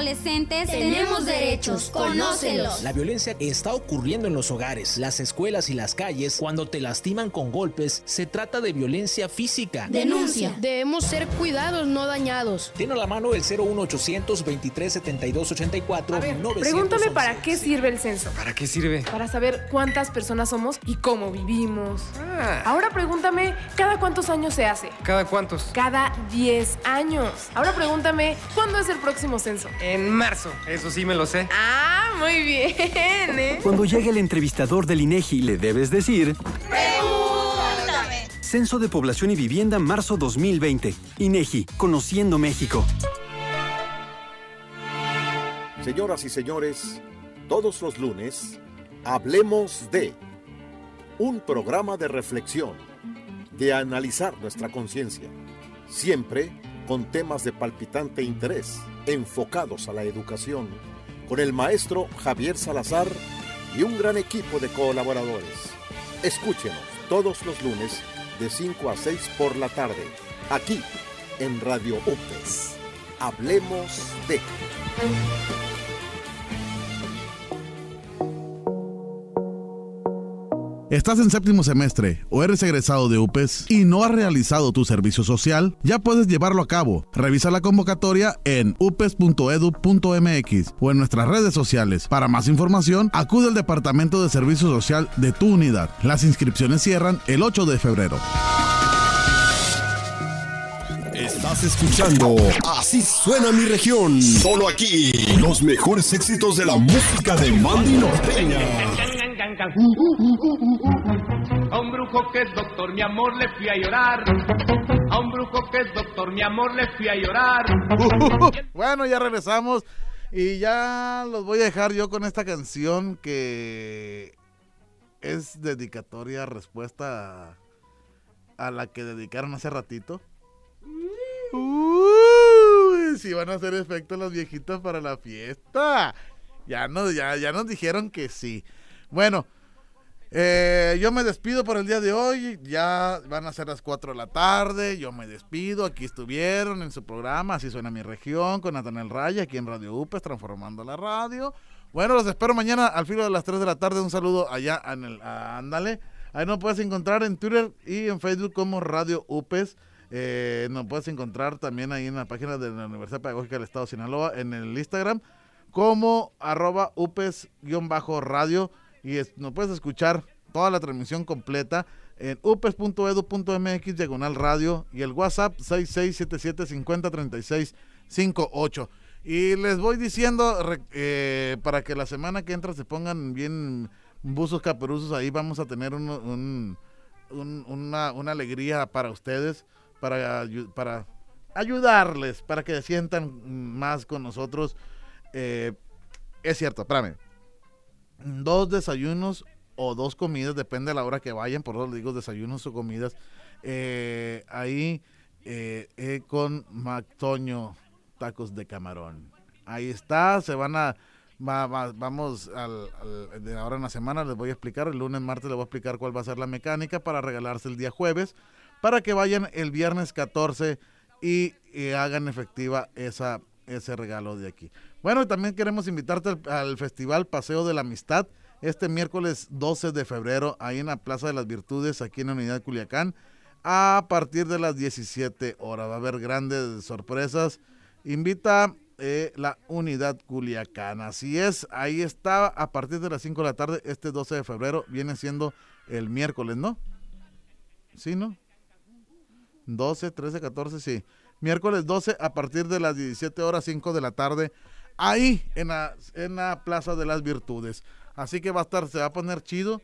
Adolescentes tenemos derechos, conócelos. La violencia está ocurriendo en los hogares, las escuelas y las calles. Cuando te lastiman con golpes, se trata de violencia física. Denuncia. Debemos ser cuidados, no dañados. Tiene a la mano el 01800 23 72 84 A ver, pregúntame para qué sirve el censo. ¿Para qué sirve? Para saber cuántas personas somos y cómo vivimos. Ah. Ahora pregúntame, ¿cada cuántos años se hace? ¿Cada cuántos? Cada 10 años. Ahora pregúntame, ¿cuándo es el próximo censo? En marzo. Eso sí me lo sé. Ah, muy bien, ¿eh? Cuando llegue el entrevistador del INEGI, le debes decir Pregúntame. Censo de Población y Vivienda marzo 2020. INEGI, Conociendo México. Señoras y señores, todos los lunes, hablemos de un programa de reflexión, de analizar nuestra conciencia, siempre con temas de palpitante interés, enfocados a la educación, con el maestro Javier Salazar y un gran equipo de colaboradores. Escúchenos todos los lunes de 5 a 6 por la tarde, aquí en Radio UPES. Hablemos de... ¿Estás en séptimo semestre o eres egresado de UPES y no has realizado tu servicio social? Ya puedes llevarlo a cabo. Revisa la convocatoria en upes.edu.mx o en nuestras redes sociales. Para más información, acude al Departamento de Servicio Social de tu unidad. Las inscripciones cierran el 8 de febrero. Estás escuchando Así suena mi región. Solo aquí. Los mejores éxitos de la música de Mandy Norteña. A un brujo que es doctor, mi amor, le fui a llorar. A un brujo que es doctor, mi amor, le fui a llorar. [laughs] bueno, ya regresamos. Y ya los voy a dejar yo con esta canción que es dedicatoria, respuesta a, a la que dedicaron hace ratito. Si van a hacer efecto las viejitas para la fiesta. Ya nos, ya, ya nos dijeron que sí. Bueno, eh, yo me despido por el día de hoy. Ya van a ser las 4 de la tarde. Yo me despido. Aquí estuvieron en su programa. Así suena mi región. Con Natanel Raya. Aquí en Radio UPES. Transformando la radio. Bueno, los espero mañana al filo de las 3 de la tarde. Un saludo allá en el. Ándale. Ahí nos puedes encontrar en Twitter y en Facebook como Radio UPES. Eh, nos puedes encontrar también ahí en la página de la Universidad Pedagógica del Estado de Sinaloa. En el Instagram como arroba upes-radio y es- nos puedes escuchar toda la transmisión completa en upes.edu.mx diagonal radio y el WhatsApp 6677503658. Y les voy diciendo eh, para que la semana que entra se pongan bien buzos caperuzos, ahí vamos a tener un- un- un- una, una alegría para ustedes, para, para ayudarles, para que se sientan más con nosotros. Eh, es cierto, espérame. Dos desayunos o dos comidas, depende de la hora que vayan, por eso les digo desayunos o comidas. eh, ahí eh, eh, con Mactoño, tacos de camarón. Ahí está, se van a... va- va- vamos al, de ahora en la semana, les voy a explicar, el lunes, martes les voy a explicar cuál va a ser la mecánica para regalarse el día jueves, para que vayan el viernes 14 y, y hagan efectiva esa, ese regalo de aquí. Bueno, también queremos invitarte al, al Festival Paseo de la Amistad este miércoles 12 de febrero, ahí en la Plaza de las Virtudes, aquí en la Unidad Culiacán, a partir de las 17 horas. Va a haber grandes sorpresas. Invita eh, la Unidad Culiacán. Así es, ahí está a partir de las 5 de la tarde, este 12 de febrero, viene siendo el miércoles, ¿no? ¿Sí, no? 12, 13, 14, sí. Miércoles 12 a partir de las 17 horas 5 de la tarde, ahí en la, en la Plaza de las Virtudes. Así que va a estar, se va a poner chido.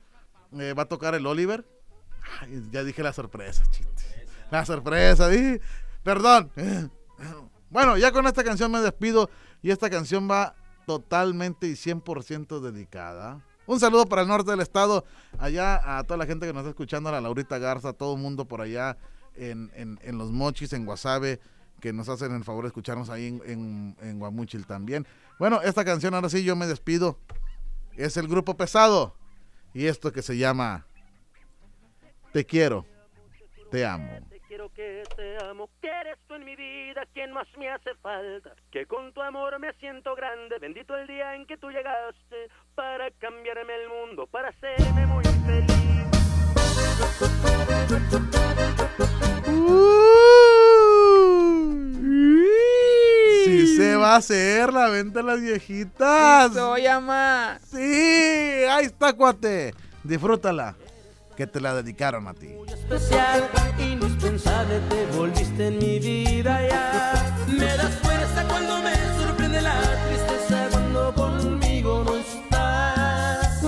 eh, va a tocar el Oliver. Ya dije la sorpresa, chiste. La sorpresa, dije. Perdón. [clears throat] Bueno, ya con esta canción me despido y esta canción va totalmente y 100% dedicada. Un saludo para el norte del estado, allá a toda la gente que nos está escuchando, a la Laurita Garza, a todo el mundo por allá en, en- en Los Mochis, en Guasave, que nos hacen el favor de escucharnos ahí en, en, en Guamúchil también. Bueno, esta canción ahora sí yo me despido. Es el grupo pesado y esto que se llama Te quiero, te amo. Te quiero que te amo, que eres tú en mi vida quien más me hace falta. Que con tu amor me siento grande, bendito el día en que tú llegaste para cambiarme el mundo, para hacerme muy feliz. Si se va a hacer la venta a las viejitas. Soy ama. Sí, ahí está, cuate. Disfrútala. Que te la dedicaron a ti. Especial, indispensable, te volviste en mi vida ya. Me das fuerza cuando me sorprende la tristeza cuando conmigo no estás.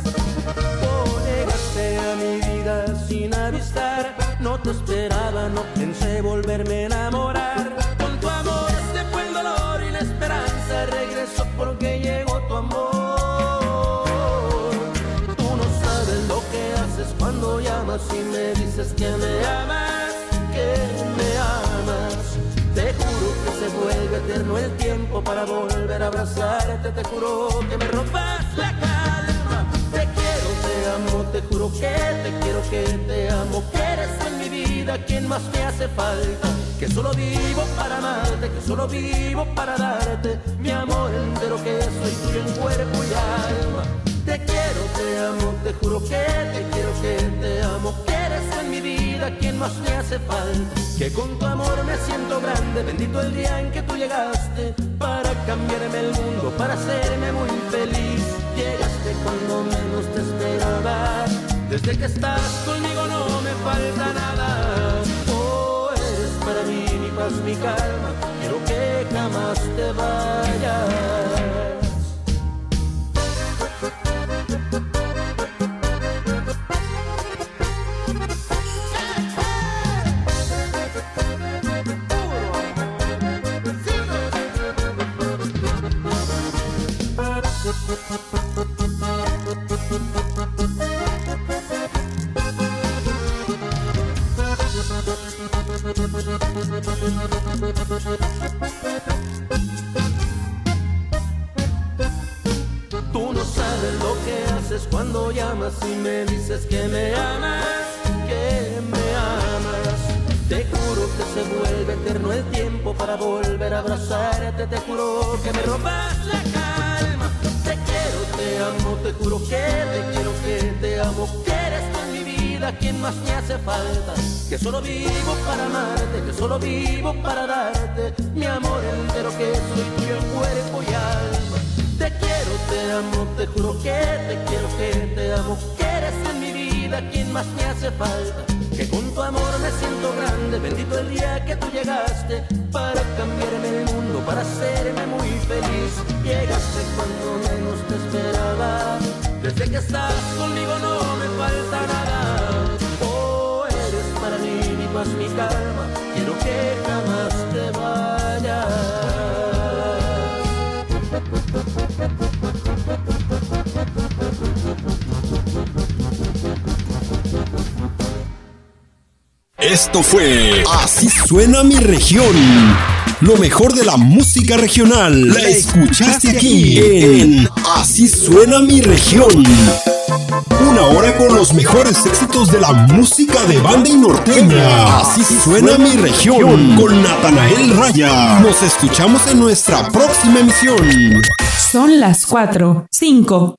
Oh, llegaste a mi vida sin avisar, no te esperaba, no pensé volverme a enamorar. Con tu amor porque llegó tu amor. Tú no sabes lo que haces cuando llamas y me dices que me amas, que me amas. Te juro que se vuelve eterno el tiempo para volver a abrazarte. Te juro que me robas la calma. Te juro que te quiero, que te amo. Que eres en mi vida quien más me hace falta. Que solo vivo para amarte, que solo vivo para darte mi amor entero, que soy tuyo en cuerpo y alma. Te quiero, te amo, te juro que te quiero, que te amo, que eres en mi vida quien más me hace falta. Que con tu amor me siento grande, bendito el día en que tú llegaste para cambiarme el mundo, para hacerme muy feliz. Cuando menos te esperaba, desde que estás conmigo no me falta nada. Oh, eres para mí mi paz, mi calma, quiero que jamás te vayas. Te juro que me robas la calma. Te quiero, te amo, te juro que te quiero, que te amo, que eres tú en mi vida quien más me hace falta. Que solo vivo para amarte, que solo vivo para darte mi amor entero, que soy tuyo cuerpo y alma. Te quiero, te amo, te juro que te quiero, que te amo, que eres en mi vida quien más me hace falta. Que con tu amor me siento grande, bendito el día que tú llegaste para cambiarme el mundo, para hacerme muy feliz. Llegaste cuando menos te esperaba, desde que estás conmigo no me falta nada. Oh, eres para mí mi paz, mi calma, quiero que jamás te vayas. Esto fue Así suena mi región. Lo mejor de la música regional. La escuchaste aquí en Así suena mi región. Una hora con los mejores éxitos de la música de banda y norteña. Así suena mi región con Natanael Raya. Nos escuchamos en nuestra próxima emisión. Son las 4, 5.